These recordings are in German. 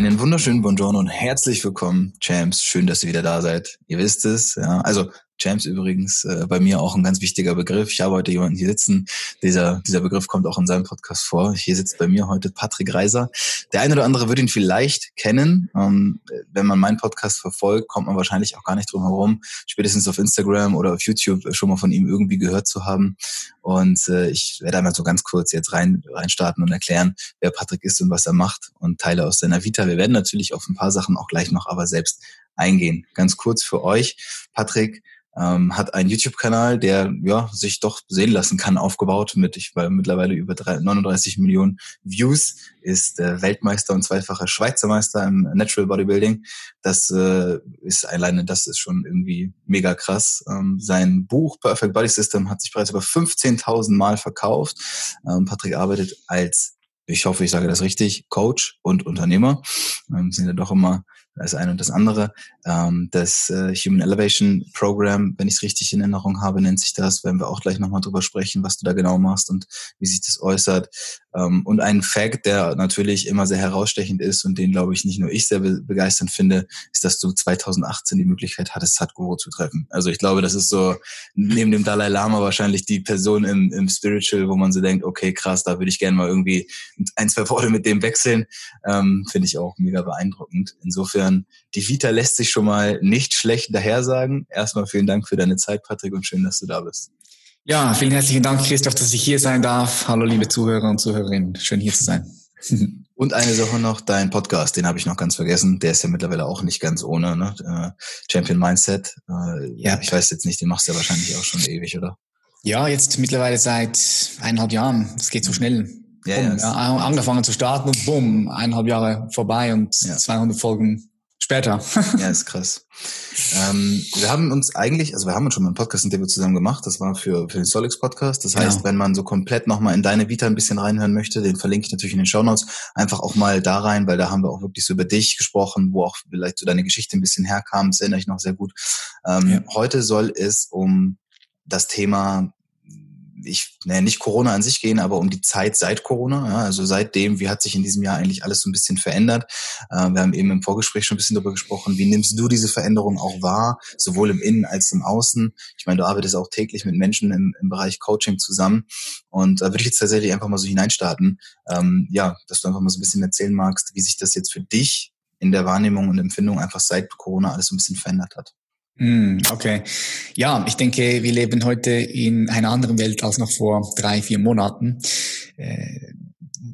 Einen wunderschönen Buongiorno und herzlich willkommen, Champs. Schön, dass ihr wieder da seid. Ihr wisst es, ja. Also Champs übrigens äh, bei mir auch ein ganz wichtiger Begriff. Ich habe heute jemanden hier sitzen. Dieser, dieser Begriff kommt auch in seinem Podcast vor. Hier sitzt bei mir heute Patrick Reiser. Der eine oder andere wird ihn vielleicht kennen. Ähm, wenn man meinen Podcast verfolgt, kommt man wahrscheinlich auch gar nicht drum herum, spätestens auf Instagram oder auf YouTube schon mal von ihm irgendwie gehört zu haben. Und äh, ich werde einmal so ganz kurz jetzt rein reinstarten und erklären, wer Patrick ist und was er macht und Teile aus seiner Vita. Wir werden natürlich auf ein paar Sachen auch gleich noch aber selbst eingehen. Ganz kurz für euch. Patrick ähm, hat einen YouTube-Kanal, der ja sich doch sehen lassen kann, aufgebaut mit ich war mittlerweile über 39 Millionen Views, ist äh, Weltmeister und zweifacher Schweizer Meister im Natural Bodybuilding. Das äh, ist alleine, das ist schon irgendwie mega krass. Ähm, sein Buch Perfect Body System hat sich bereits über 15.000 Mal verkauft. Ähm, Patrick arbeitet als ich hoffe, ich sage das richtig, Coach und Unternehmer. Ähm, sind ja doch immer das eine und das andere. Ähm, das äh, Human Elevation Program, wenn ich es richtig in Erinnerung habe, nennt sich das. Werden wir auch gleich nochmal drüber sprechen, was du da genau machst und wie sich das äußert. Ähm, und ein Fact, der natürlich immer sehr herausstechend ist und den, glaube ich, nicht nur ich sehr be begeisternd finde, ist, dass du 2018 die Möglichkeit hattest, Sadhguru zu treffen. Also ich glaube, das ist so neben dem Dalai Lama wahrscheinlich die Person im, im Spiritual, wo man so denkt, okay, krass, da würde ich gerne mal irgendwie ein, zwei Worte mit dem wechseln. Ähm, finde ich auch mega beeindruckend. Insofern, die Vita lässt sich schon mal nicht schlecht dahersagen. Erstmal vielen Dank für deine Zeit, Patrick, und schön, dass du da bist. Ja, vielen herzlichen Dank, Christoph, dass ich hier sein darf. Hallo, liebe Zuhörer und Zuhörerinnen. Schön hier zu sein. Und eine Sache noch, dein Podcast, den habe ich noch ganz vergessen. Der ist ja mittlerweile auch nicht ganz ohne, ne? Äh, Champion Mindset. Äh, ja. Ich weiß jetzt nicht, den machst du ja wahrscheinlich auch schon ewig, oder? Ja, jetzt mittlerweile seit eineinhalb Jahren. Es geht so schnell. Ja, ja, ja, angefangen zu starten und bumm, eineinhalb Jahre vorbei und ja. 200 Folgen später. ja, ist krass. Ähm, wir haben uns eigentlich, also wir haben uns schon mal einen Podcast in Interview zusammen gemacht. Das war für, für den Solix Podcast. Das heißt, ja. wenn man so komplett nochmal in deine Vita ein bisschen reinhören möchte, den verlinke ich natürlich in den Show Notes. Einfach auch mal da rein, weil da haben wir auch wirklich so über dich gesprochen, wo auch vielleicht so deine Geschichte ein bisschen herkam. Das erinnere ich noch sehr gut. Ähm, ja. Heute soll es um das Thema ich, naja, nicht Corona an sich gehen, aber um die Zeit seit Corona. Ja, also seitdem, wie hat sich in diesem Jahr eigentlich alles so ein bisschen verändert? Äh, wir haben eben im Vorgespräch schon ein bisschen darüber gesprochen. Wie nimmst du diese Veränderung auch wahr, sowohl im Innen als im Außen? Ich meine, du arbeitest auch täglich mit Menschen im, im Bereich Coaching zusammen. Und da würde ich jetzt tatsächlich einfach mal so hineinstarten. Ähm, ja, dass du einfach mal so ein bisschen erzählen magst, wie sich das jetzt für dich in der Wahrnehmung und Empfindung einfach seit Corona alles so ein bisschen verändert hat. Hm, okay. Ja, ich denke, wir leben heute in einer anderen Welt als noch vor drei, vier Monaten. Äh,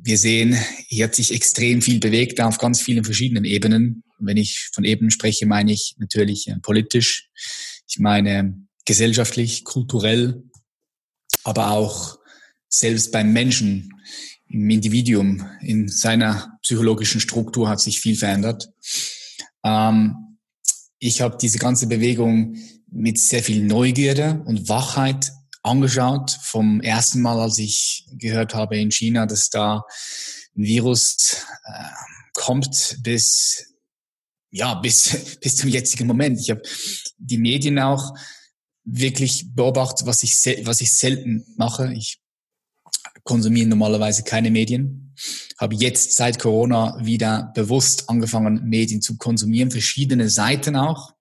wir sehen, hier hat sich extrem viel bewegt auf ganz vielen verschiedenen Ebenen. Wenn ich von Ebenen spreche, meine ich natürlich äh, politisch. Ich meine gesellschaftlich, kulturell, aber auch selbst beim Menschen, im Individuum, in seiner psychologischen Struktur hat sich viel verändert. Ähm, ich habe diese ganze Bewegung mit sehr viel Neugierde und Wachheit angeschaut. Vom ersten Mal, als ich gehört habe in China, dass da ein Virus äh, kommt, bis ja bis bis zum jetzigen Moment. Ich habe die Medien auch wirklich beobachtet, was ich was ich selten mache. Ich konsumiere normalerweise keine Medien, habe jetzt seit Corona wieder bewusst angefangen, Medien zu konsumieren, verschiedene Seiten auch,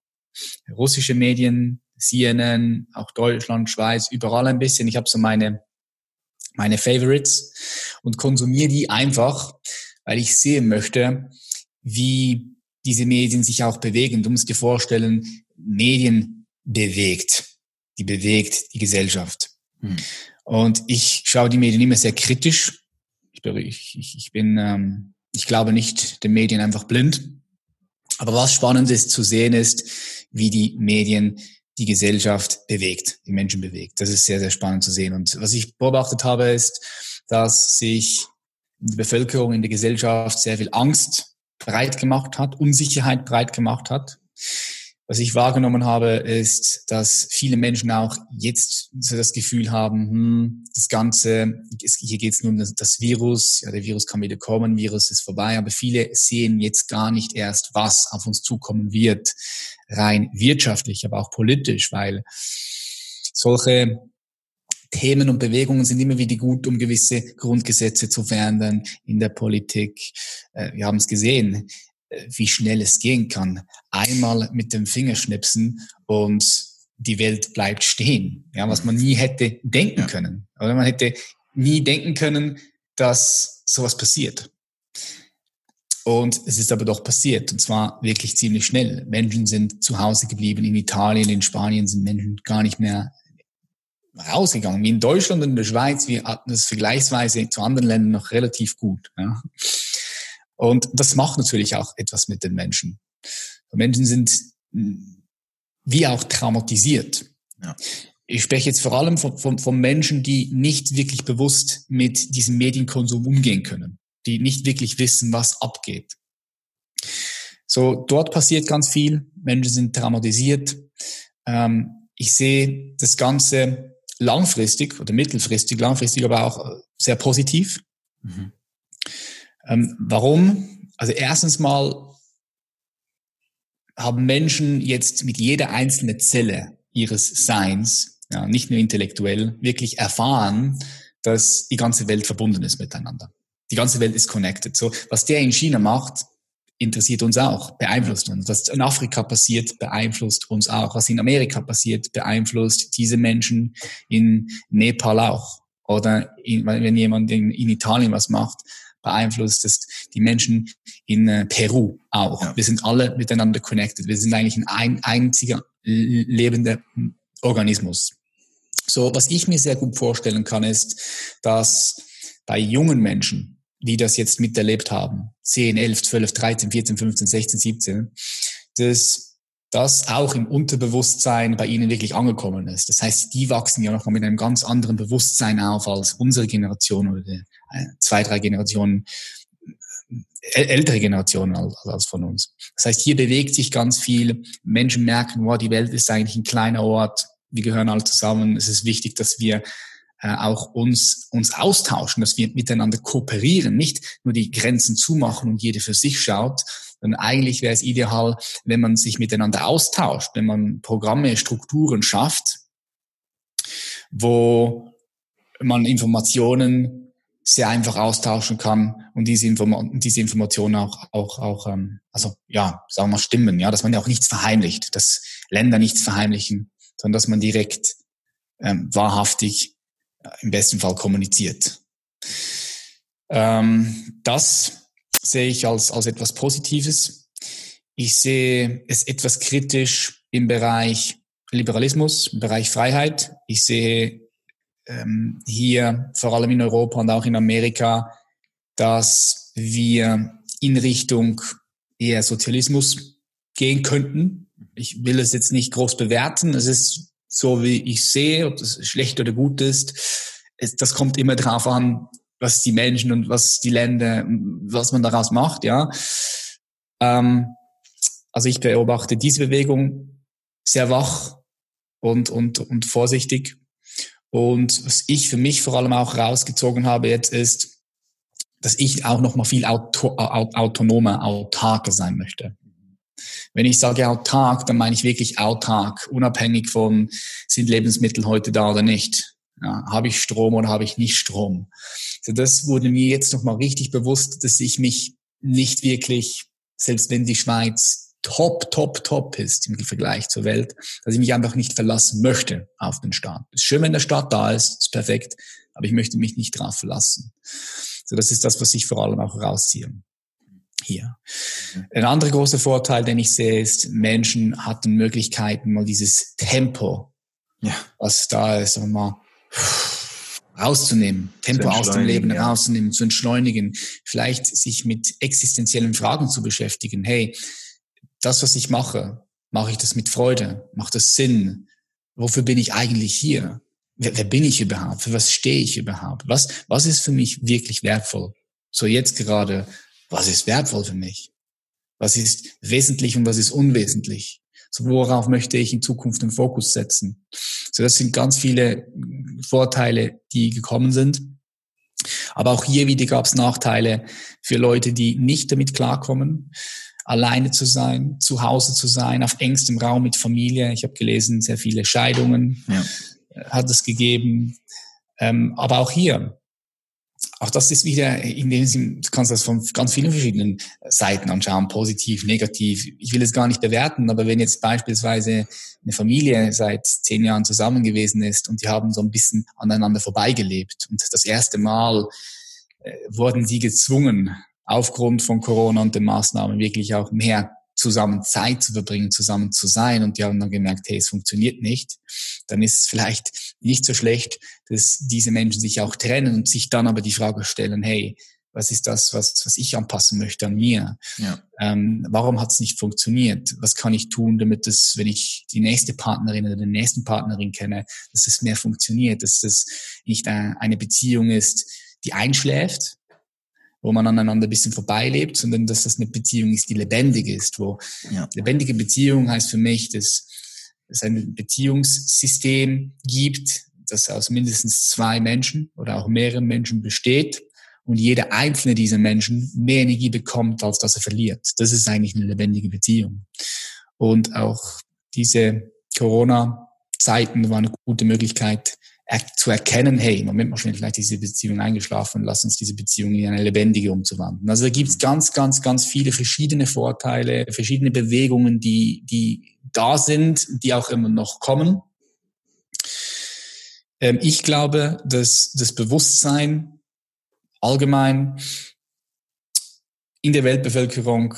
russische Medien, CNN, auch Deutschland, Schweiz, überall ein bisschen. Ich habe so meine meine Favorites und konsumiere die einfach, weil ich sehen möchte, wie diese Medien sich auch bewegen. Du musst dir vorstellen, Medien bewegt, die bewegt die Gesellschaft. Hm. Und ich schaue die Medien immer sehr kritisch. Ich, ich, bin, ähm, ich glaube nicht den Medien einfach blind. Aber was spannend ist zu sehen ist, wie die Medien die Gesellschaft bewegt, die Menschen bewegt. Das ist sehr, sehr spannend zu sehen. Und was ich beobachtet habe, ist, dass sich die Bevölkerung in der Gesellschaft sehr viel Angst breit gemacht hat, Unsicherheit breit gemacht hat. Was ich wahrgenommen habe, ist, dass viele Menschen auch jetzt so das Gefühl haben, hm, das Ganze, hier geht es nur um das, das, Virus, ja, der Virus kann wieder kommen, Virus ist vorbei, aber viele sehen jetzt gar nicht erst, was auf uns zukommen wird, rein wirtschaftlich, aber auch politisch, weil solche Themen und Bewegungen sind immer wieder gut, um gewisse Grundgesetze zu verändern in der Politik. Äh, wir haben es gesehen wie schnell es gehen kann. Einmal mit dem Fingerschnipsen und die Welt bleibt stehen. Ja, was man nie hätte denken ja. können. Oder man hätte nie denken können, dass sowas passiert. Und es ist aber doch passiert. Und zwar wirklich ziemlich schnell. Menschen sind zu Hause geblieben. In Italien, in Spanien sind Menschen gar nicht mehr rausgegangen. Wie in Deutschland und in der Schweiz, wir hatten das vergleichsweise zu anderen Ländern noch relativ gut. Ja. Und das macht natürlich auch etwas mit den Menschen. Menschen sind hm, wie auch traumatisiert. Ja. Ich spreche jetzt vor allem von, von, von Menschen, die nicht wirklich bewusst mit diesem Medienkonsum umgehen können, die nicht wirklich wissen, was abgeht. So, dort passiert ganz viel. Menschen sind traumatisiert. Ähm, ich sehe das Ganze langfristig oder mittelfristig, langfristig aber auch sehr positiv. Mhm. Ähm, warum? Also erstens mal haben Menschen jetzt mit jeder einzelnen Zelle ihres Seins, ja, nicht nur intellektuell, wirklich erfahren, dass die ganze Welt verbunden ist miteinander. Die ganze Welt ist connected. So, was der in China macht, interessiert uns auch, beeinflusst uns. Was in Afrika passiert, beeinflusst uns auch. Was in Amerika passiert, beeinflusst diese Menschen in Nepal auch. Oder in, wenn jemand in, in Italien was macht, beeinflusst es die Menschen in äh, Peru auch. Ja. Wir sind alle miteinander connected. Wir sind eigentlich ein, ein einziger lebender Organismus. So, was ich mir sehr gut vorstellen kann, ist, dass bei jungen Menschen, die das jetzt miterlebt haben, 10, 11, 12, 13, 14, 15, 16, 17, dass das auch im Unterbewusstsein bei ihnen wirklich angekommen ist. Das heißt, die wachsen ja noch mal mit einem ganz anderen Bewusstsein auf als unsere Generation oder zwei, drei Generationen ältere Generationen als, von uns. Das heißt, hier bewegt sich ganz viel. Menschen merken, wow, die Welt ist eigentlich ein kleiner Ort. Wir gehören alle zusammen. Es ist wichtig, dass wir äh, auch uns, uns austauschen, dass wir miteinander kooperieren, nicht nur die Grenzen zumachen und jeder für sich schaut, sondern eigentlich wäre es ideal, wenn man sich miteinander austauscht, wenn man Programme, Strukturen schafft, wo man Informationen sehr einfach austauschen kann und diese, Inform diese Informationen auch, auch, auch ähm, also ja, sagen wir mal, stimmen, ja, dass man ja auch nichts verheimlicht, dass Länder nichts verheimlichen, sondern dass man direkt ähm, wahrhaftig äh, im besten Fall kommuniziert. Ähm, das sehe ich als, als etwas Positives. Ich sehe es etwas kritisch im Bereich Liberalismus, im Bereich Freiheit. Ich sehe ähm, hier, vor allem in Europa und auch in Amerika, dass wir in Richtung eher Sozialismus gehen könnten. Ich will es jetzt nicht groß bewerten. Es ist so, wie ich sehe, ob das schlecht oder gut ist. Es, das kommt immer darauf an, was die Menschen und was die Länder, was man daraus macht, ja. Ähm, also ich beobachte diese Bewegung sehr wach und, und, und vorsichtig und was ich für mich vor allem auch rausgezogen habe jetzt ist, dass ich auch noch mal viel auto, autonomer, autarker sein möchte. Wenn ich sage autark, dann meine ich wirklich autark, unabhängig von, sind Lebensmittel heute da oder nicht. Ja, habe ich Strom oder habe ich nicht Strom? So, das wurde mir jetzt nochmal richtig bewusst, dass ich mich nicht wirklich, selbst wenn die Schweiz top, top, top ist im Vergleich zur Welt, dass ich mich einfach nicht verlassen möchte auf den Staat. Es ist schön, wenn der Staat da ist, ist perfekt, aber ich möchte mich nicht drauf verlassen. So, das ist das, was ich vor allem auch rausziehe hier. Ein anderer großer Vorteil, den ich sehe, ist, Menschen hatten Möglichkeiten, mal dieses Tempo, ja. was da ist, mal rauszunehmen, Tempo aus dem Leben ja. rauszunehmen, zu entschleunigen, vielleicht sich mit existenziellen Fragen zu beschäftigen. Hey, das, was ich mache, mache ich das mit Freude? Macht das Sinn? Wofür bin ich eigentlich hier? Wer, wer bin ich überhaupt? Für was stehe ich überhaupt? Was, was ist für mich wirklich wertvoll? So jetzt gerade was ist wertvoll für mich? Was ist wesentlich und was ist unwesentlich? So, worauf möchte ich in Zukunft den Fokus setzen? So, das sind ganz viele Vorteile, die gekommen sind. Aber auch hier wieder gab es Nachteile für Leute, die nicht damit klarkommen, alleine zu sein, zu Hause zu sein, auf engstem Raum mit Familie. Ich habe gelesen, sehr viele Scheidungen ja. hat es gegeben. Ähm, aber auch hier, auch das ist wieder, in dem Sinn, du kannst das von ganz vielen verschiedenen Seiten anschauen, positiv, negativ. Ich will es gar nicht bewerten, aber wenn jetzt beispielsweise eine Familie seit zehn Jahren zusammen gewesen ist und die haben so ein bisschen aneinander vorbeigelebt und das erste Mal äh, wurden sie gezwungen, aufgrund von Corona und den Maßnahmen wirklich auch mehr zusammen Zeit zu verbringen, zusammen zu sein und die haben dann gemerkt, hey, es funktioniert nicht, dann ist es vielleicht nicht so schlecht, dass diese Menschen sich auch trennen und sich dann aber die Frage stellen, hey, was ist das, was, was ich anpassen möchte an mir? Ja. Ähm, warum hat es nicht funktioniert? Was kann ich tun, damit es, wenn ich die nächste Partnerin oder den nächsten Partnerin kenne, dass es mehr funktioniert, dass es nicht eine Beziehung ist, die einschläft, wo man aneinander ein bisschen vorbeilebt, sondern dass das eine Beziehung ist, die lebendig ist. Wo ja. lebendige Beziehung heißt für mich, dass es ein Beziehungssystem gibt, das aus mindestens zwei Menschen oder auch mehreren Menschen besteht und jeder einzelne dieser Menschen mehr Energie bekommt, als dass er verliert. Das ist eigentlich eine lebendige Beziehung. Und auch diese Corona-Zeiten waren eine gute Möglichkeit, zu erkennen, hey, Moment mal schnell, vielleicht diese Beziehung eingeschlafen, lass uns diese Beziehung in eine lebendige umzuwandeln. Also da gibt's ganz, ganz, ganz viele verschiedene Vorteile, verschiedene Bewegungen, die, die da sind, die auch immer noch kommen. Ähm, ich glaube, dass das Bewusstsein allgemein in der Weltbevölkerung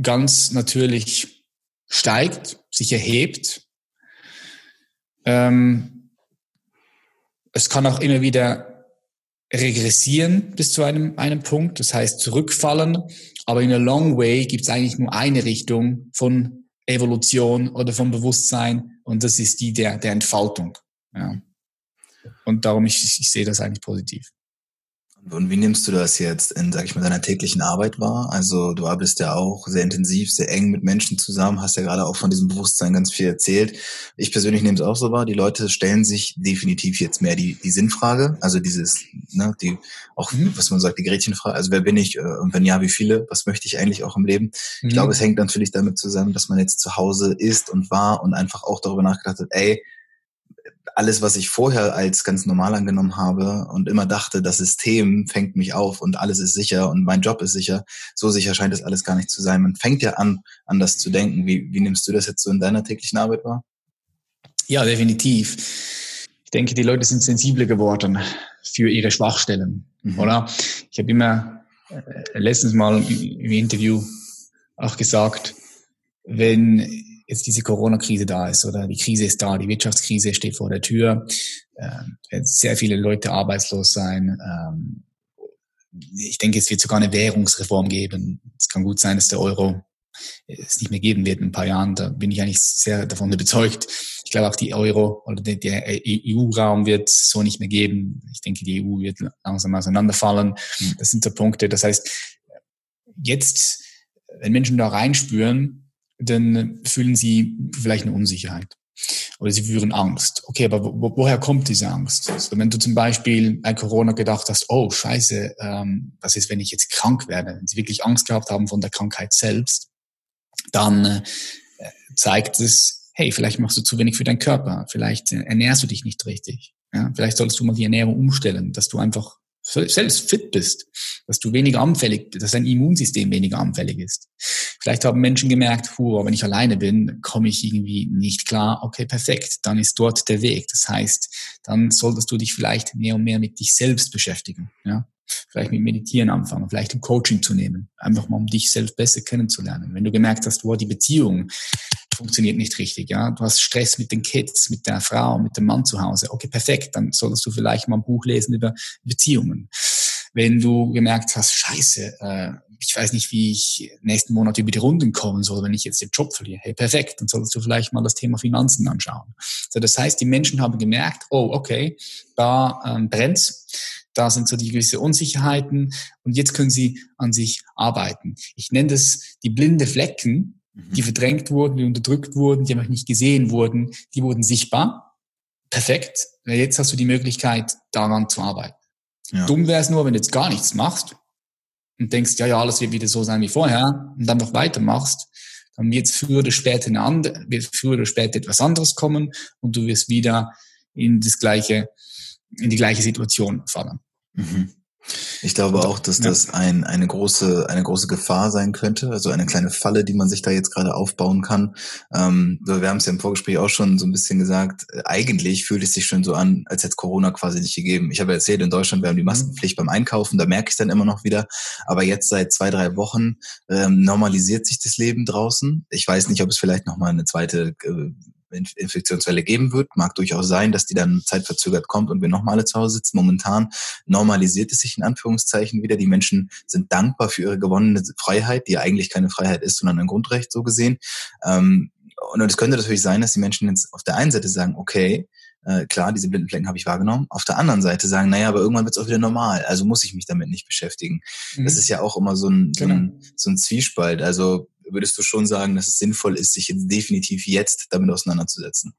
ganz natürlich steigt, sich erhebt. Ähm, es kann auch immer wieder regressieren bis zu einem, einem Punkt, das heißt zurückfallen. Aber in a long way gibt es eigentlich nur eine Richtung von Evolution oder vom Bewusstsein und das ist die der, der Entfaltung. Ja. Und darum, ich, ich sehe das eigentlich positiv. Und wie nimmst du das jetzt in, sag ich mal, deiner täglichen Arbeit wahr? Also du arbeitest ja auch sehr intensiv, sehr eng mit Menschen zusammen, hast ja gerade auch von diesem Bewusstsein ganz viel erzählt. Ich persönlich nehme es auch so wahr, die Leute stellen sich definitiv jetzt mehr die, die Sinnfrage, also dieses, ne, die, auch, mhm. was man sagt, die Gretchenfrage, also wer bin ich äh, und wenn ja, wie viele, was möchte ich eigentlich auch im Leben? Mhm. Ich glaube, es hängt natürlich damit zusammen, dass man jetzt zu Hause ist und war und einfach auch darüber nachgedacht hat, ey, alles, was ich vorher als ganz normal angenommen habe und immer dachte, das System fängt mich auf und alles ist sicher und mein Job ist sicher, so sicher scheint es alles gar nicht zu sein. Man fängt ja an, anders zu denken. Wie, wie nimmst du das jetzt so in deiner täglichen Arbeit wahr? Ja, definitiv. Ich denke, die Leute sind sensibler geworden für ihre Schwachstellen, mhm. oder? Ich habe immer äh, letztens mal im Interview auch gesagt, wenn jetzt diese Corona-Krise da ist oder die Krise ist da, die Wirtschaftskrise steht vor der Tür, werden sehr viele Leute arbeitslos sein. Ähm, ich denke, es wird sogar eine Währungsreform geben. Es kann gut sein, dass der Euro es nicht mehr geben wird in ein paar Jahren. Da bin ich eigentlich sehr davon überzeugt. Ich glaube auch die Euro oder der, EU-Raum wird es so nicht mehr geben. Ich denke, die EU wird langsam auseinanderfallen. Mhm. Das sind so Punkte. Das heißt, jetzt, wenn Menschen da reinspüren, dann fühlen sie vielleicht eine Unsicherheit oder sie fühlen Angst. Okay, aber wo, woher kommt diese Angst? Also wenn du zum Beispiel bei Corona gedacht hast, oh scheiße, ähm, was ist, wenn ich jetzt krank werde? Wenn sie wirklich Angst gehabt haben von der Krankheit selbst, dann äh, zeigt es hey, vielleicht machst du zu wenig für deinen Körper, vielleicht äh, ernährst du dich nicht richtig. Ja, vielleicht solltest du mal die Ernährung umstellen, dass du einfach selbst fit bist, dass du weniger anfällig, dass dein Immunsystem weniger anfällig ist. Vielleicht haben Menschen gemerkt, puh, wenn ich alleine bin, komme ich irgendwie nicht klar. Okay, perfekt, dann ist dort der Weg. Das heißt, dann solltest du dich vielleicht mehr und mehr mit dich selbst beschäftigen. Ja? Vielleicht mit Meditieren anfangen, vielleicht ein Coaching zu nehmen, einfach mal um dich selbst besser kennenzulernen. Wenn du gemerkt hast, wow, die Beziehung funktioniert nicht richtig, ja, du hast Stress mit den Kids, mit der Frau, mit dem Mann zu Hause, okay, perfekt, dann solltest du vielleicht mal ein Buch lesen über Beziehungen. Wenn du gemerkt hast, scheiße, äh, ich weiß nicht, wie ich nächsten Monat über die Runden kommen soll, wenn ich jetzt den Job verliere, hey, perfekt, dann solltest du vielleicht mal das Thema Finanzen anschauen. So, das heißt, die Menschen haben gemerkt, oh, okay, da ähm, brennt's da sind so die gewisse Unsicherheiten und jetzt können sie an sich arbeiten. Ich nenne das die blinde Flecken, die mhm. verdrängt wurden, die unterdrückt wurden, die einfach nicht gesehen wurden, die wurden sichtbar. Perfekt. Jetzt hast du die Möglichkeit, daran zu arbeiten. Ja. Dumm wäre es nur, wenn du jetzt gar nichts machst und denkst, ja, ja, alles wird wieder so sein wie vorher und dann noch weitermachst, dann wird früher oder später eine andere, wird früher oder später etwas anderes kommen und du wirst wieder in das gleiche, in die gleiche Situation fallen. Mhm. Ich glaube auch, dass das ein, eine große, eine große Gefahr sein könnte, also eine kleine Falle, die man sich da jetzt gerade aufbauen kann. Ähm, wir haben es ja im Vorgespräch auch schon so ein bisschen gesagt. Eigentlich fühlt es sich schon so an, als hätte Corona quasi nicht gegeben. Ich habe erzählt, in Deutschland wir haben die mhm. Maskenpflicht beim Einkaufen, da merke ich es dann immer noch wieder. Aber jetzt seit zwei, drei Wochen ähm, normalisiert sich das Leben draußen. Ich weiß nicht, ob es vielleicht noch mal eine zweite äh, Infektionswelle geben wird. Mag durchaus sein, dass die dann zeitverzögert kommt und wir nochmal alle zu Hause sitzen. Momentan normalisiert es sich in Anführungszeichen wieder. Die Menschen sind dankbar für ihre gewonnene Freiheit, die eigentlich keine Freiheit ist, sondern ein Grundrecht so gesehen. Ähm, und es könnte natürlich sein, dass die Menschen jetzt auf der einen Seite sagen, okay, äh, klar, diese blinden Flecken habe ich wahrgenommen. Auf der anderen Seite sagen, naja, aber irgendwann wird es auch wieder normal, also muss ich mich damit nicht beschäftigen. Mhm. Das ist ja auch immer so ein, so, ein, genau. so ein Zwiespalt. Also würdest du schon sagen, dass es sinnvoll ist, sich jetzt definitiv jetzt damit auseinanderzusetzen?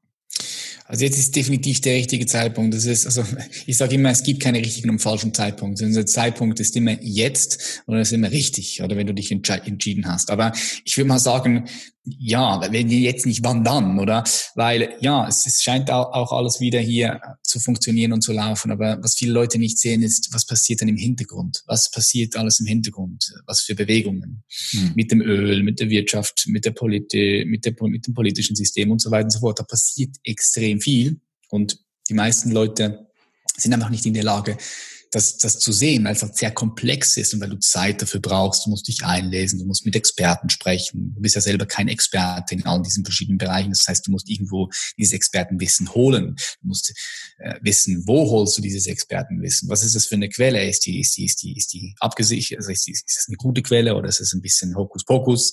Also jetzt ist definitiv der richtige Zeitpunkt. Das ist, also ich sage immer, es gibt keine richtigen und falschen Zeitpunkt. Unser Zeitpunkt ist immer jetzt oder ist immer richtig, oder wenn du dich entschieden hast. Aber ich würde mal sagen, ja, wenn jetzt nicht, wann dann, oder? Weil ja, es, es scheint auch alles wieder hier zu funktionieren und zu laufen. Aber was viele Leute nicht sehen, ist, was passiert denn im Hintergrund? Was passiert alles im Hintergrund? Was für Bewegungen hm. mit dem Öl, mit der Wirtschaft, mit der Politik, mit, der, mit dem politischen System und so weiter und so fort. Da passiert extrem viel und die meisten Leute sind einfach nicht in der Lage, das, das zu sehen, weil es halt sehr komplex ist und weil du Zeit dafür brauchst, du musst dich einlesen, du musst mit Experten sprechen. Du bist ja selber kein Experte in all diesen verschiedenen Bereichen. Das heißt, du musst irgendwo dieses Expertenwissen holen. Du musst äh, wissen, wo holst du dieses Expertenwissen? Was ist das für eine Quelle? Ist die, ist die, ist die, ist die abgesichert? Also ist, die, ist das eine gute Quelle oder ist es ein bisschen Hokuspokus?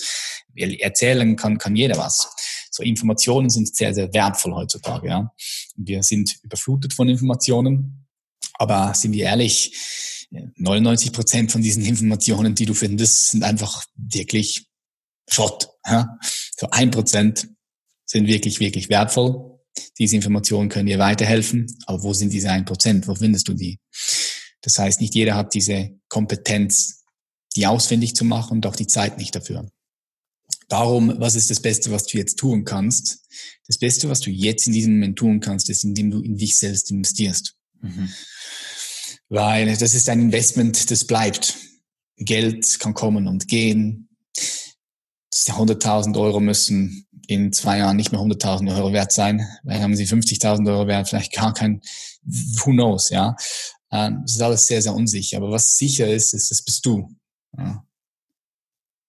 Erzählen kann, kann jeder was. So Informationen sind sehr, sehr wertvoll heutzutage. Ja. Wir sind überflutet von Informationen aber sind wir ehrlich, 99 Prozent von diesen Informationen, die du findest, sind einfach wirklich Schrott. So ein Prozent sind wirklich, wirklich wertvoll. Diese Informationen können dir weiterhelfen. Aber wo sind diese ein Prozent? Wo findest du die? Das heißt, nicht jeder hat diese Kompetenz, die ausfindig zu machen und auch die Zeit nicht dafür. Darum, was ist das Beste, was du jetzt tun kannst? Das Beste, was du jetzt in diesem Moment tun kannst, ist, indem du in dich selbst investierst. Mhm. Weil das ist ein Investment, das bleibt. Geld kann kommen und gehen. 100.000 Euro müssen in zwei Jahren nicht mehr 100.000 Euro wert sein. Dann haben sie 50.000 Euro wert, vielleicht gar kein, who knows, ja. Ähm, das ist alles sehr, sehr unsicher. Aber was sicher ist, ist, das bist du. Ja.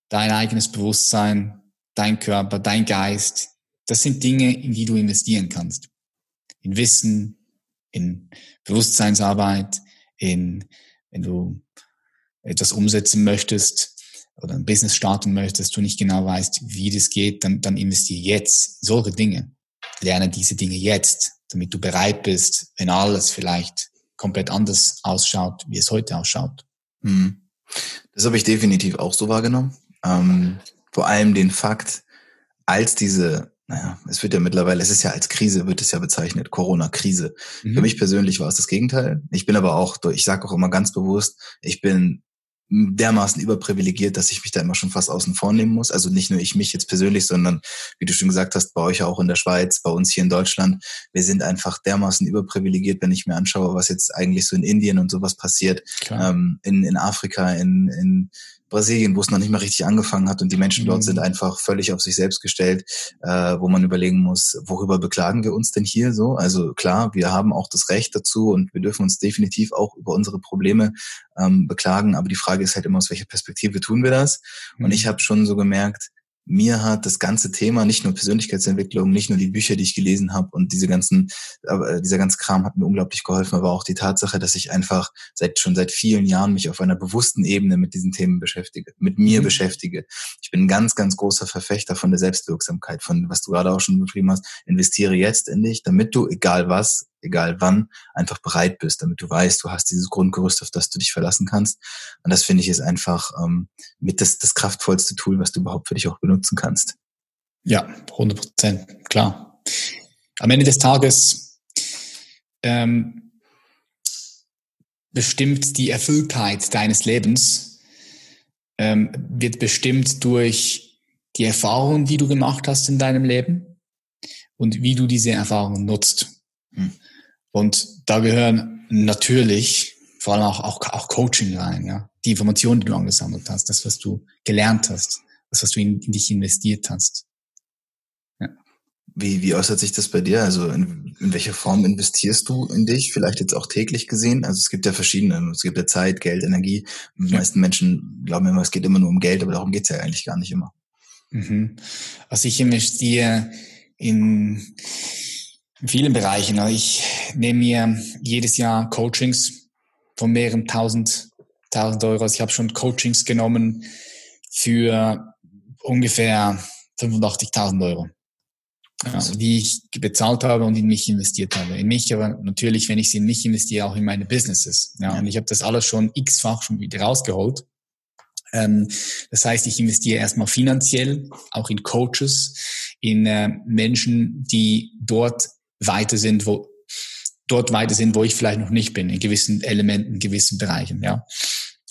Dein eigenes Bewusstsein, dein Körper, dein Geist, das sind Dinge, in die du investieren kannst. In Wissen, in Bewusstseinsarbeit, in, wenn du etwas umsetzen möchtest oder ein Business starten möchtest, du nicht genau weißt, wie das geht, dann, dann investiere jetzt solche Dinge. Lerne diese Dinge jetzt, damit du bereit bist, wenn alles vielleicht komplett anders ausschaut, wie es heute ausschaut. Hm. Das habe ich definitiv auch so wahrgenommen. Ähm, vor allem den Fakt, als diese naja, es wird ja mittlerweile, es ist ja als Krise, wird es ja bezeichnet, Corona-Krise. Mhm. Für mich persönlich war es das Gegenteil. Ich bin aber auch, ich sage auch immer ganz bewusst, ich bin dermaßen überprivilegiert, dass ich mich da immer schon fast außen vor nehmen muss. Also nicht nur ich mich jetzt persönlich, sondern wie du schon gesagt hast, bei euch auch in der Schweiz, bei uns hier in Deutschland. Wir sind einfach dermaßen überprivilegiert, wenn ich mir anschaue, was jetzt eigentlich so in Indien und sowas passiert, ähm, in, in Afrika, in, in Brasilien, wo es noch nicht mal richtig angefangen hat und die Menschen dort sind mhm. einfach völlig auf sich selbst gestellt, äh, wo man überlegen muss, worüber beklagen wir uns denn hier so? Also klar, wir haben auch das Recht dazu und wir dürfen uns definitiv auch über unsere Probleme ähm, beklagen, aber die Frage ist halt immer, aus welcher Perspektive tun wir das? Und mhm. ich habe schon so gemerkt, mir hat das ganze Thema, nicht nur Persönlichkeitsentwicklung, nicht nur die Bücher, die ich gelesen habe und diese ganzen, äh, dieser ganze Kram hat mir unglaublich geholfen, aber auch die Tatsache, dass ich einfach seit schon seit vielen Jahren mich auf einer bewussten Ebene mit diesen Themen beschäftige, mit mir mhm. beschäftige. Ich bin ein ganz, ganz großer Verfechter von der Selbstwirksamkeit, von was du gerade auch schon beschrieben hast. Investiere jetzt in dich, damit du, egal was, egal wann, einfach bereit bist, damit du weißt, du hast dieses Grundgerüst, auf das du dich verlassen kannst. Und das finde ich ist einfach ähm, mit das, das kraftvollste Tool, was du überhaupt für dich auch benutzen kannst. Ja, 100 Prozent, klar. Am Ende des Tages ähm, bestimmt die Erfülltheit deines Lebens ähm, wird bestimmt durch die Erfahrungen, die du gemacht hast in deinem Leben und wie du diese Erfahrungen nutzt. Hm. Und da gehören natürlich vor allem auch, auch, auch Coaching rein, ja. Die Informationen, die du angesammelt hast, das, was du gelernt hast, das, was du in, in dich investiert hast. Ja. Wie, wie äußert sich das bei dir? Also in, in welcher Form investierst du in dich? Vielleicht jetzt auch täglich gesehen? Also es gibt ja verschiedene. Es gibt ja Zeit, Geld, Energie. Die ja. meisten Menschen glauben immer, es geht immer nur um Geld, aber darum geht's ja eigentlich gar nicht immer. Mhm. Also ich investiere in in vielen Bereichen. Also ich nehme mir jedes Jahr Coachings von mehreren tausend, tausend Euro. Also ich habe schon Coachings genommen für ungefähr 85.000 Euro, ja, die ich bezahlt habe und in mich investiert habe. In mich, aber natürlich, wenn ich sie in mich investiere, auch in meine Businesses. Ja, und ich habe das alles schon x-fach schon wieder rausgeholt. Ähm, das heißt, ich investiere erstmal finanziell, auch in Coaches, in äh, Menschen, die dort weiter sind, wo dort weiter sind, wo ich vielleicht noch nicht bin, in gewissen Elementen, in gewissen Bereichen. Ja.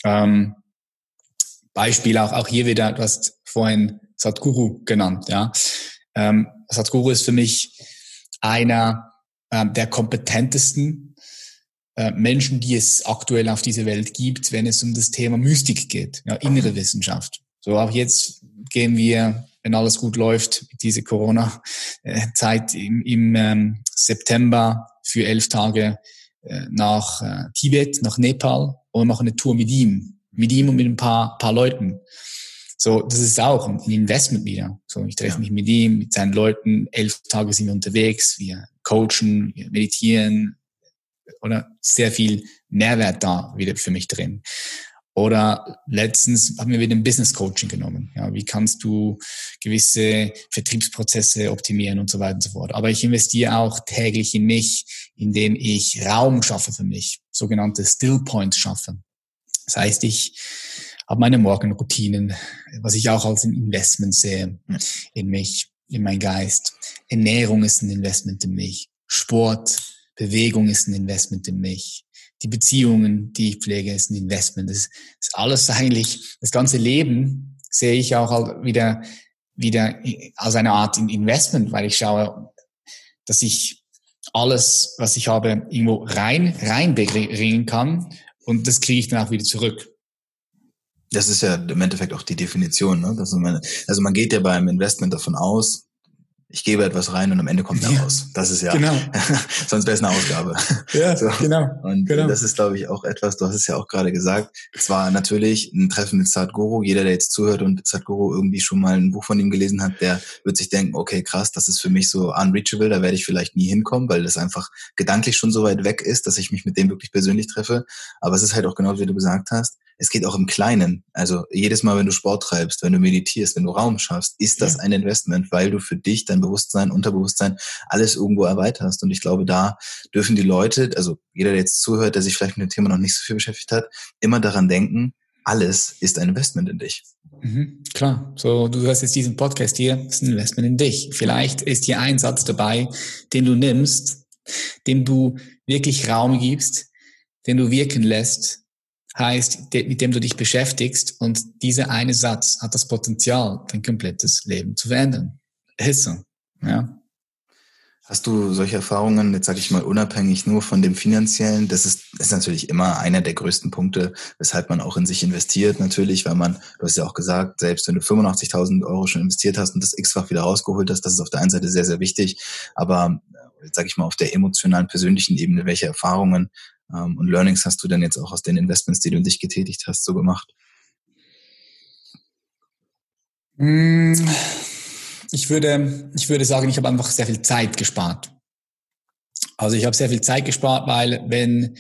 Ähm, Beispiel auch, auch hier wieder, du hast vorhin Satguru genannt. Ja. Ähm, Satguru ist für mich einer ähm, der kompetentesten äh, Menschen, die es aktuell auf dieser Welt gibt, wenn es um das Thema Mystik geht, ja, innere Wissenschaft. So auch jetzt gehen wir wenn alles gut läuft, diese Corona-Zeit im, im ähm, September für elf Tage äh, nach äh, Tibet, nach Nepal und machen eine Tour mit ihm, mit ihm und mit ein paar, paar Leuten. So, das ist auch ein Investment wieder. So, ich treffe ja. mich mit ihm, mit seinen Leuten, elf Tage sind wir unterwegs, wir coachen, wir meditieren, oder sehr viel Mehrwert da wieder für mich drin. Oder letztens haben wir wieder ein Business Coaching genommen. Ja, wie kannst du gewisse Vertriebsprozesse optimieren und so weiter und so fort. Aber ich investiere auch täglich in mich, indem ich Raum schaffe für mich, sogenannte Still Points schaffe. Das heißt, ich habe meine Morgenroutinen, was ich auch als ein Investment sehe in mich, in meinen Geist. Ernährung ist ein Investment in mich. Sport, Bewegung ist ein Investment in mich die Beziehungen, die ich pflege, ist ein Investment. Das ist alles eigentlich, das ganze Leben sehe ich auch halt wieder, wieder als eine Art Investment, weil ich schaue, dass ich alles, was ich habe, irgendwo rein, reinbringen kann und das kriege ich dann auch wieder zurück. Das ist ja im Endeffekt auch die Definition. Ne? Man, also man geht ja beim Investment davon aus, ich gebe etwas rein und am Ende kommt da ja, raus. Das ist ja, genau. sonst wäre es eine Ausgabe. Ja, so. genau. Und genau. das ist, glaube ich, auch etwas, du hast es ja auch gerade gesagt, es war natürlich ein Treffen mit Sadhguru. Jeder, der jetzt zuhört und Sadhguru irgendwie schon mal ein Buch von ihm gelesen hat, der wird sich denken, okay, krass, das ist für mich so unreachable, da werde ich vielleicht nie hinkommen, weil das einfach gedanklich schon so weit weg ist, dass ich mich mit dem wirklich persönlich treffe. Aber es ist halt auch genau, wie du gesagt hast, es geht auch im Kleinen. Also jedes Mal, wenn du Sport treibst, wenn du meditierst, wenn du Raum schaffst, ist das ja. ein Investment, weil du für dich, dein Bewusstsein, Unterbewusstsein, alles irgendwo erweiterst. Und ich glaube, da dürfen die Leute, also jeder, der jetzt zuhört, der sich vielleicht mit dem Thema noch nicht so viel beschäftigt hat, immer daran denken, alles ist ein Investment in dich. Mhm, klar. So, du hörst jetzt diesen Podcast hier, ist ein Investment in dich. Vielleicht ist hier ein Satz dabei, den du nimmst, dem du wirklich Raum gibst, den du wirken lässt heißt, mit dem du dich beschäftigst und dieser eine Satz hat das Potenzial, dein komplettes Leben zu verändern. Ist so, ja. Hast du solche Erfahrungen, jetzt sage ich mal, unabhängig nur von dem finanziellen? Das ist, ist natürlich immer einer der größten Punkte, weshalb man auch in sich investiert, natürlich, weil man, du hast ja auch gesagt, selbst wenn du 85.000 Euro schon investiert hast und das x-fach wieder rausgeholt hast, das ist auf der einen Seite sehr, sehr wichtig. Aber, jetzt sage ich mal, auf der emotionalen, persönlichen Ebene, welche Erfahrungen ähm, und Learnings hast du denn jetzt auch aus den Investments, die du in dich getätigt hast, so gemacht? Mmh ich würde, ich würde sagen, ich habe einfach sehr viel Zeit gespart. Also ich habe sehr viel Zeit gespart, weil wenn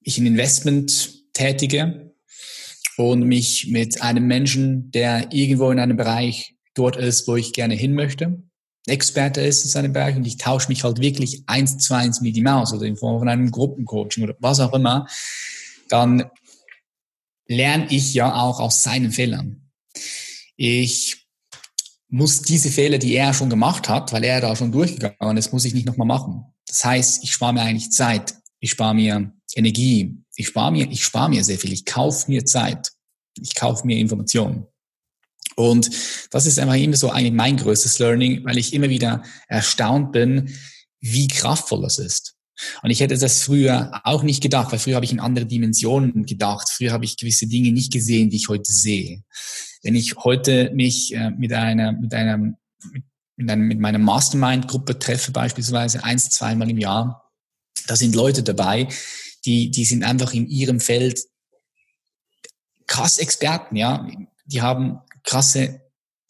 ich ein Investment tätige und mich mit einem Menschen, der irgendwo in einem Bereich dort ist, wo ich gerne hin möchte, Experte ist in seinem Bereich und ich tausche mich halt wirklich eins zu eins mit ihm aus oder in Form von einem Gruppencoaching oder was auch immer, dann lerne ich ja auch aus seinen Fehlern. Ich muss diese Fehler, die er schon gemacht hat, weil er da schon durchgegangen ist, muss ich nicht nochmal machen. Das heißt, ich spare mir eigentlich Zeit, ich spare mir Energie, ich spare mir, ich spare mir sehr viel, ich kaufe mir Zeit, ich kaufe mir Informationen. Und das ist einfach immer so eigentlich mein größtes Learning, weil ich immer wieder erstaunt bin, wie kraftvoll das ist. Und ich hätte das früher auch nicht gedacht, weil früher habe ich in andere Dimensionen gedacht. Früher habe ich gewisse Dinge nicht gesehen, die ich heute sehe. Wenn ich heute mich äh, mit einer, mit einem, mit, einem, mit meiner Mastermind-Gruppe treffe, beispielsweise eins, zweimal im Jahr, da sind Leute dabei, die, die sind einfach in ihrem Feld krass Experten, ja. Die haben krasse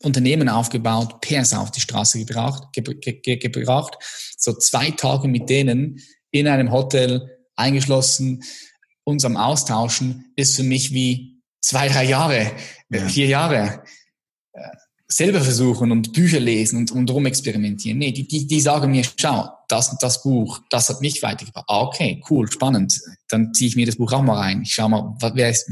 Unternehmen aufgebaut, PS auf die Straße gebracht, ge, ge, gebracht, so zwei Tage mit denen in einem Hotel eingeschlossen, uns am Austauschen, ist für mich wie zwei, drei Jahre, ja. vier Jahre äh, selber versuchen und Bücher lesen und, und rumexperimentieren. Nee, die, die, die sagen mir, schau, das und das Buch, das hat mich weitergebracht. Ah, okay, cool, spannend. Dann ziehe ich mir das Buch auch mal rein. Ich schau mal, wer ist,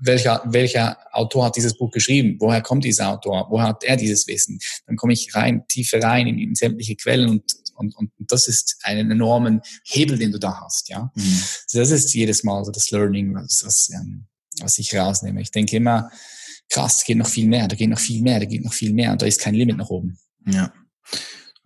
welcher, welcher Autor hat dieses Buch geschrieben? Woher kommt dieser Autor? Woher hat er dieses Wissen? Dann komme ich rein, tiefer rein in, in sämtliche Quellen und, und, und das ist einen enormen Hebel, den du da hast, ja. Mhm. das ist jedes Mal so das Learning, was, was, ähm, was ich rausnehme. Ich denke immer, krass, da geht noch viel mehr, da geht noch viel mehr, da geht noch viel mehr und da ist kein Limit nach oben. Ja.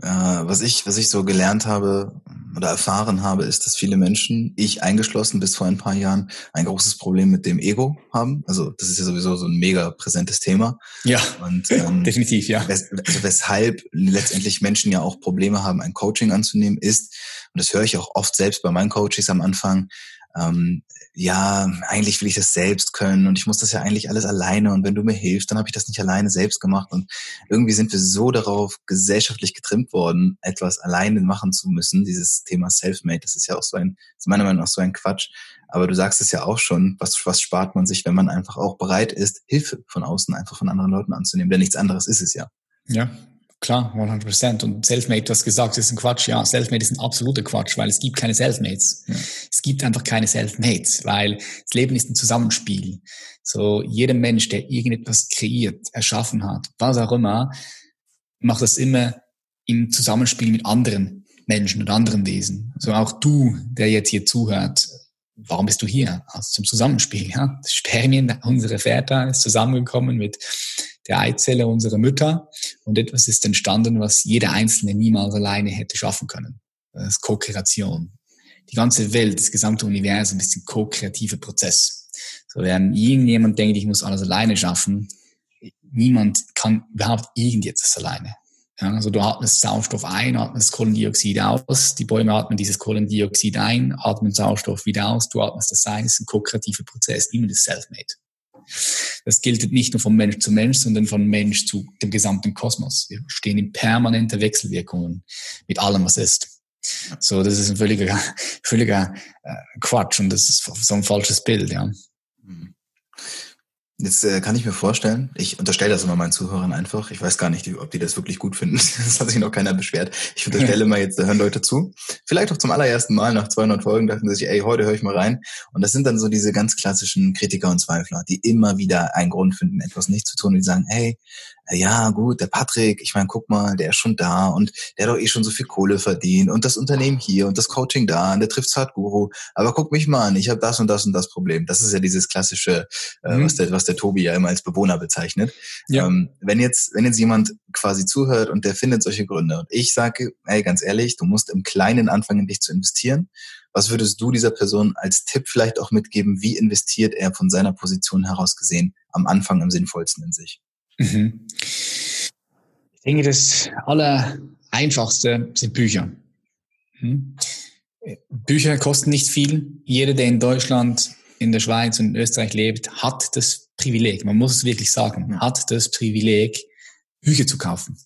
Äh, was ich, was ich so gelernt habe oder erfahren habe, ist, dass viele Menschen, ich eingeschlossen bis vor ein paar Jahren, ein großes Problem mit dem Ego haben. Also das ist ja sowieso so ein mega präsentes Thema. Ja, und, ähm, definitiv, ja. Wes also weshalb letztendlich Menschen ja auch Probleme haben, ein Coaching anzunehmen, ist, und das höre ich auch oft selbst bei meinen Coaches am Anfang, ähm, ja, eigentlich will ich das selbst können und ich muss das ja eigentlich alles alleine und wenn du mir hilfst, dann habe ich das nicht alleine selbst gemacht und irgendwie sind wir so darauf gesellschaftlich getrimmt worden, etwas alleine machen zu müssen, dieses Thema Selfmade, das ist ja auch so ein, ist meiner Meinung nach so ein Quatsch, aber du sagst es ja auch schon, was, was spart man sich, wenn man einfach auch bereit ist, Hilfe von außen einfach von anderen Leuten anzunehmen, denn nichts anderes ist es ja. Ja, Klar, 100 Prozent. Und Selfmade, du hast gesagt, ist ein Quatsch. Ja, Selfmade ist ein absoluter Quatsch, weil es gibt keine Selfmates. Ja. Es gibt einfach keine Selfmates, weil das Leben ist ein Zusammenspiel. So, jeder Mensch, der irgendetwas kreiert, erschaffen hat, was auch immer, macht das immer im Zusammenspiel mit anderen Menschen und anderen Wesen. So auch du, der jetzt hier zuhört, warum bist du hier? Also zum Zusammenspiel, ja. Spermien, unsere Väter, ist zusammengekommen mit der Eizelle unserer Mütter und etwas ist entstanden, was jeder Einzelne niemals alleine hätte schaffen können. Das ist Co-Kreation. Die ganze Welt, das gesamte Universum ist ein ko-kreativer Prozess. So, während irgendjemand denkt, ich muss alles alleine schaffen, niemand kann überhaupt irgendetwas alleine. Ja, also du atmest Sauerstoff ein, atmest Kohlendioxid aus, die Bäume atmen dieses Kohlendioxid ein, atmen Sauerstoff wieder aus, du atmest das ein, das ist ein ko-kreativer Prozess, niemand ist self-made. Das gilt nicht nur von Mensch zu Mensch, sondern von Mensch zu dem gesamten Kosmos. Wir stehen in permanenter Wechselwirkungen mit allem, was ist. So, das ist ein völliger, völliger äh, Quatsch und das ist so ein falsches Bild, ja. Jetzt äh, kann ich mir vorstellen, ich unterstelle das immer meinen Zuhörern einfach. Ich weiß gar nicht, ob die das wirklich gut finden. Das hat sich noch keiner beschwert. Ich unterstelle immer jetzt, da hören Leute zu. Vielleicht auch zum allerersten Mal nach 200 Folgen dachten sie sich, ey, heute höre ich mal rein. Und das sind dann so diese ganz klassischen Kritiker und Zweifler, die immer wieder einen Grund finden, etwas nicht zu tun und die sagen, hey, ja gut, der Patrick, ich meine, guck mal, der ist schon da und der hat doch eh schon so viel Kohle verdient und das Unternehmen hier und das Coaching da und der trifft zwar Guru, aber guck mich mal an, ich habe das und das und das Problem. Das ist ja dieses klassische, äh, mhm. was, der, was der Tobi ja immer als Bewohner bezeichnet. Ja. Ähm, wenn jetzt, wenn jetzt jemand quasi zuhört und der findet solche Gründe und ich sage, ey, ganz ehrlich, du musst im Kleinen anfangen, in dich zu investieren. Was würdest du dieser Person als Tipp vielleicht auch mitgeben? Wie investiert er von seiner Position heraus gesehen am Anfang am sinnvollsten in sich? Mhm. Ich denke, das Allereinfachste sind Bücher. Mhm. Bücher kosten nicht viel. Jeder, der in Deutschland, in der Schweiz und in Österreich lebt, hat das Privileg, man muss es wirklich sagen, hat das Privileg, Bücher zu kaufen,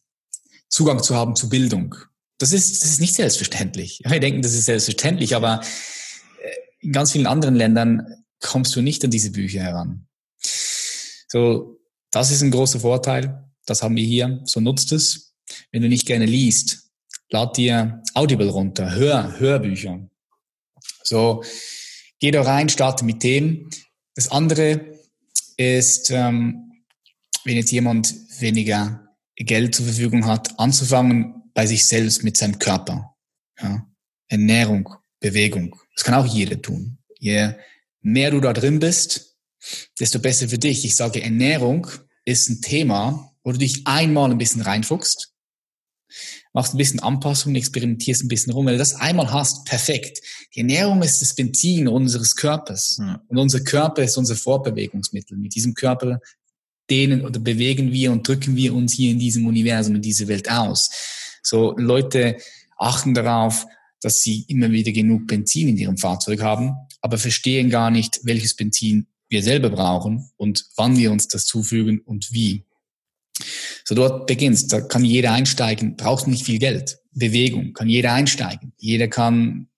Zugang zu haben zu Bildung. Das ist, das ist nicht selbstverständlich. Wir denken, das ist selbstverständlich, aber äh, in ganz vielen anderen Ländern kommst du nicht an diese Bücher heran. So, das ist ein großer Vorteil. Das haben wir hier. So nutzt es. Wenn du nicht gerne liest, lad dir Audible runter, hör Hörbücher. So, geh da rein, starte mit dem. Das andere ist, ähm, wenn jetzt jemand weniger Geld zur Verfügung hat, anzufangen bei sich selbst mit seinem Körper. Ja? Ernährung, Bewegung. Das kann auch jeder tun. Je mehr du da drin bist, desto besser für dich. Ich sage, Ernährung ist ein Thema, wo du dich einmal ein bisschen reinfuchst, machst ein bisschen Anpassungen, experimentierst ein bisschen rum. Wenn du das einmal hast, perfekt. Die Ernährung ist das Benzin unseres Körpers. Ja. Und unser Körper ist unser Fortbewegungsmittel. Mit diesem Körper dehnen oder bewegen wir und drücken wir uns hier in diesem Universum, in dieser Welt aus. So Leute achten darauf, dass sie immer wieder genug Benzin in ihrem Fahrzeug haben, aber verstehen gar nicht, welches Benzin wir selber brauchen und wann wir uns das zufügen und wie. So dort beginnst, da kann jeder einsteigen, braucht nicht viel Geld. Bewegung, kann jeder einsteigen. Jeder kann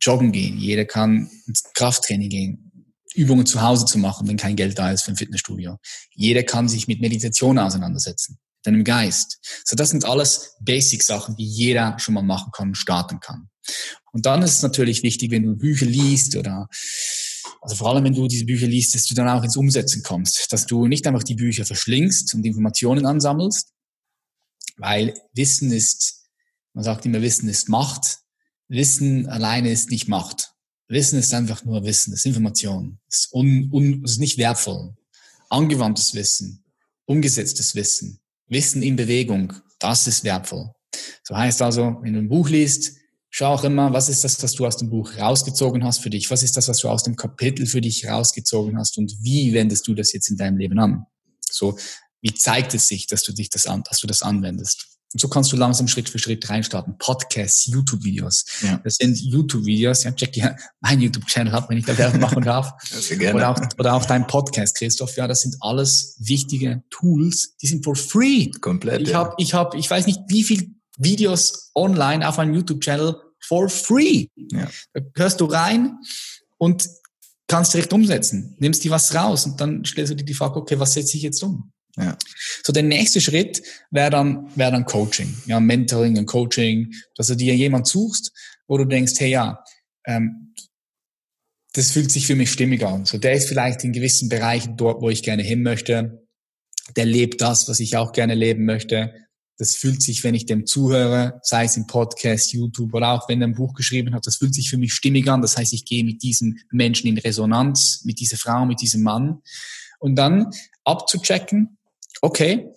joggen gehen, jeder kann ins Krafttraining gehen, Übungen zu Hause zu machen, wenn kein Geld da ist für ein Fitnessstudio. Jeder kann sich mit Meditation auseinandersetzen, deinem Geist. So das sind alles Basic-Sachen, die jeder schon mal machen kann, starten kann. Und dann ist es natürlich wichtig, wenn du Bücher liest oder also vor allem, wenn du diese Bücher liest, dass du dann auch ins Umsetzen kommst, dass du nicht einfach die Bücher verschlingst und Informationen ansammelst, weil Wissen ist, man sagt immer, Wissen ist Macht. Wissen alleine ist nicht Macht. Wissen ist einfach nur Wissen, ist Information, ist, un, un, ist nicht wertvoll. Angewandtes Wissen, umgesetztes Wissen, Wissen in Bewegung, das ist wertvoll. So heißt also, wenn du ein Buch liest, Schau auch immer, was ist das, was du aus dem Buch rausgezogen hast für dich? Was ist das, was du aus dem Kapitel für dich rausgezogen hast? Und wie wendest du das jetzt in deinem Leben an? So, wie zeigt es sich, dass du dich das an, dass du das anwendest? Und so kannst du langsam Schritt für Schritt reinstarten. Podcasts, YouTube-Videos. Ja. Das sind YouTube-Videos. Ja, check dir mein YouTube-Channel ab, wenn ich da Werbung machen darf. oder, auch, oder auch dein Podcast, Christoph. Ja, das sind alles wichtige Tools. Die sind for free. Komplett. Ich ja. habe, ich habe, ich weiß nicht, wie viel Videos online auf meinem YouTube-Channel for free. Ja. Da hörst du rein und kannst direkt umsetzen. Nimmst dir was raus und dann stellst du dir die Frage, okay, was setze ich jetzt um? Ja. So der nächste Schritt wäre dann, wäre dann Coaching, ja, Mentoring und Coaching, dass du dir jemand suchst, wo du denkst, hey ja, ähm, das fühlt sich für mich stimmig an. So der ist vielleicht in gewissen Bereichen dort, wo ich gerne hin möchte. Der lebt das, was ich auch gerne leben möchte das fühlt sich, wenn ich dem zuhöre, sei es im Podcast, YouTube oder auch wenn er ein Buch geschrieben hat, das fühlt sich für mich stimmig an. Das heißt, ich gehe mit diesem Menschen in Resonanz, mit dieser Frau, mit diesem Mann. Und dann abzuchecken, okay,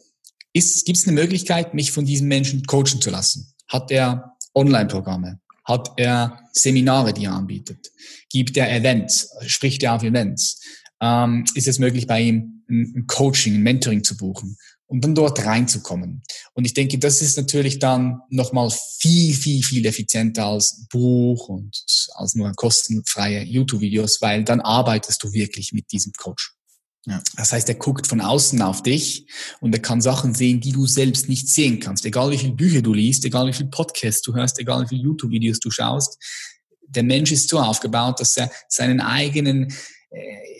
gibt es eine Möglichkeit, mich von diesem Menschen coachen zu lassen? Hat er Online-Programme? Hat er Seminare, die er anbietet? Gibt er Events? Spricht er auf Events? Ähm, ist es möglich, bei ihm ein Coaching, ein Mentoring zu buchen? Um dann dort reinzukommen. Und ich denke, das ist natürlich dann nochmal viel, viel, viel effizienter als Buch und als nur kostenfreie YouTube-Videos, weil dann arbeitest du wirklich mit diesem Coach. Ja. Das heißt, er guckt von außen auf dich und er kann Sachen sehen, die du selbst nicht sehen kannst. Egal wie viele Bücher du liest, egal wie viele Podcasts du hörst, egal wie viele YouTube-Videos du schaust. Der Mensch ist so aufgebaut, dass er seinen eigenen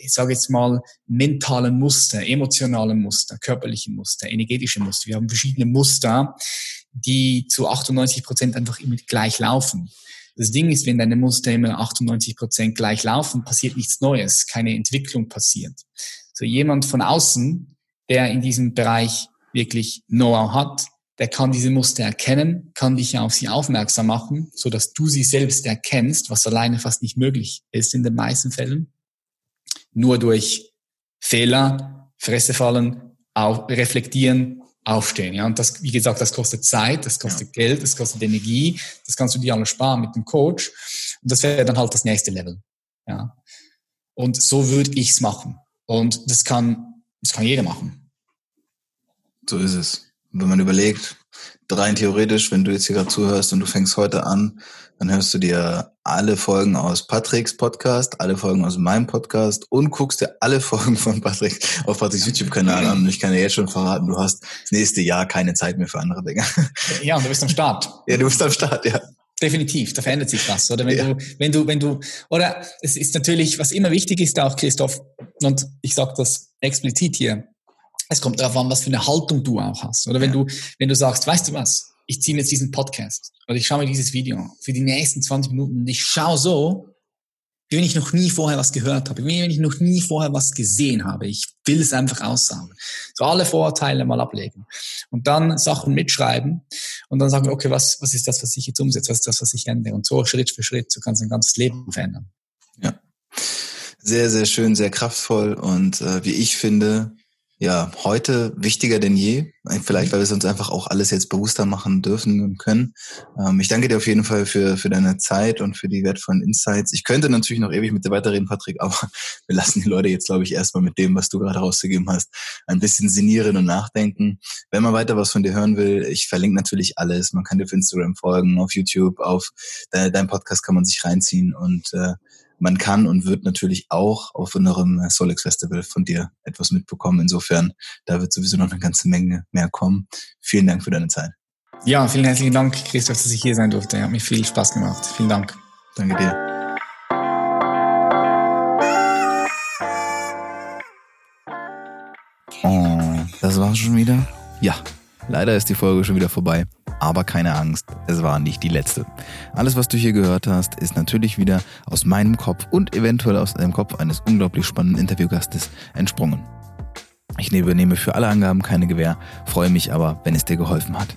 ich sage jetzt mal, mentalen Muster, emotionalen Muster, körperlichen Muster, energetische Muster. Wir haben verschiedene Muster, die zu 98 Prozent einfach immer gleich laufen. Das Ding ist, wenn deine Muster immer 98 Prozent gleich laufen, passiert nichts Neues, keine Entwicklung passiert. So jemand von außen, der in diesem Bereich wirklich Know-how hat, der kann diese Muster erkennen, kann dich auf sie aufmerksam machen, so dass du sie selbst erkennst, was alleine fast nicht möglich ist in den meisten Fällen. Nur durch Fehler, Fresse fallen, auf, reflektieren, aufstehen. Ja, und das, wie gesagt, das kostet Zeit, das kostet ja. Geld, das kostet Energie. Das kannst du dir alles sparen mit dem Coach. Und das wäre dann halt das nächste Level. Ja. Und so würde ich's machen. Und das kann, das kann jeder machen. So ist es. Wenn man überlegt, rein theoretisch, wenn du jetzt hier gerade zuhörst und du fängst heute an, dann hörst du dir alle Folgen aus Patricks Podcast, alle Folgen aus meinem Podcast und guckst dir alle Folgen von Patrick auf Patricks YouTube-Kanal an. Und ich kann dir jetzt schon verraten, du hast das nächste Jahr keine Zeit mehr für andere Dinge. Ja, und du bist am Start. Ja, du bist am Start, ja. Definitiv, da verändert sich was, oder wenn ja. du, wenn du, wenn du, oder es ist natürlich, was immer wichtig ist, auch Christoph, und ich sage das explizit hier, es kommt darauf an, was für eine Haltung du auch hast. Oder wenn ja. du, wenn du sagst, weißt du was, ich ziehe jetzt diesen Podcast oder ich schaue mir dieses Video für die nächsten 20 Minuten und ich schaue so, wie wenn ich noch nie vorher was gehört habe, wie wenn ich noch nie vorher was gesehen habe. Ich will es einfach aussagen. So alle Vorurteile mal ablegen. Und dann Sachen mitschreiben und dann sagen, okay, was, was ist das, was ich jetzt umsetze? Was ist das, was ich ändere? Und so Schritt für Schritt, so kannst du dein ganzes Leben verändern. Ja. Sehr, sehr schön, sehr kraftvoll und äh, wie ich finde, ja, heute wichtiger denn je. Vielleicht, weil wir es uns einfach auch alles jetzt bewusster machen dürfen und können. Ähm, ich danke dir auf jeden Fall für, für deine Zeit und für die wertvollen Insights. Ich könnte natürlich noch ewig mit dir weiterreden, Patrick, aber wir lassen die Leute jetzt, glaube ich, erstmal mit dem, was du gerade rausgegeben hast, ein bisschen sinnieren und nachdenken. Wenn man weiter was von dir hören will, ich verlinke natürlich alles. Man kann dir auf Instagram folgen, auf YouTube, auf dein Podcast kann man sich reinziehen und äh, man kann und wird natürlich auch auf unserem Solix Festival von dir etwas mitbekommen. Insofern, da wird sowieso noch eine ganze Menge mehr kommen. Vielen Dank für deine Zeit. Ja, vielen herzlichen Dank, Christoph, dass ich hier sein durfte. Hat mir viel Spaß gemacht. Vielen Dank. Danke dir. Oh, das war's schon wieder? Ja, leider ist die Folge schon wieder vorbei. Aber keine Angst, es war nicht die letzte. Alles, was du hier gehört hast, ist natürlich wieder aus meinem Kopf und eventuell aus dem Kopf eines unglaublich spannenden Interviewgastes entsprungen. Ich übernehme für alle Angaben keine Gewähr, freue mich aber, wenn es dir geholfen hat.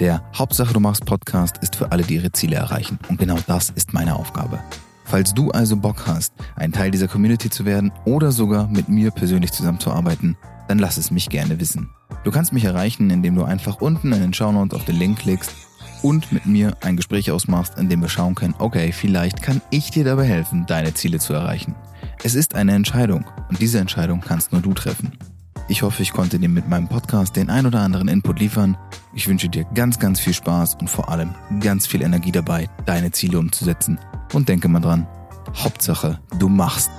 Der Hauptsache du machst Podcast ist für alle, die ihre Ziele erreichen. Und genau das ist meine Aufgabe. Falls du also Bock hast, ein Teil dieser Community zu werden oder sogar mit mir persönlich zusammenzuarbeiten, dann lass es mich gerne wissen. Du kannst mich erreichen, indem du einfach unten in den Shownotes auf den Link klickst und mit mir ein Gespräch ausmachst, in dem wir schauen können, okay, vielleicht kann ich dir dabei helfen, deine Ziele zu erreichen. Es ist eine Entscheidung und diese Entscheidung kannst nur du treffen. Ich hoffe, ich konnte dir mit meinem Podcast den ein oder anderen Input liefern. Ich wünsche dir ganz, ganz viel Spaß und vor allem ganz viel Energie dabei, deine Ziele umzusetzen. Und denke mal dran, Hauptsache, du machst.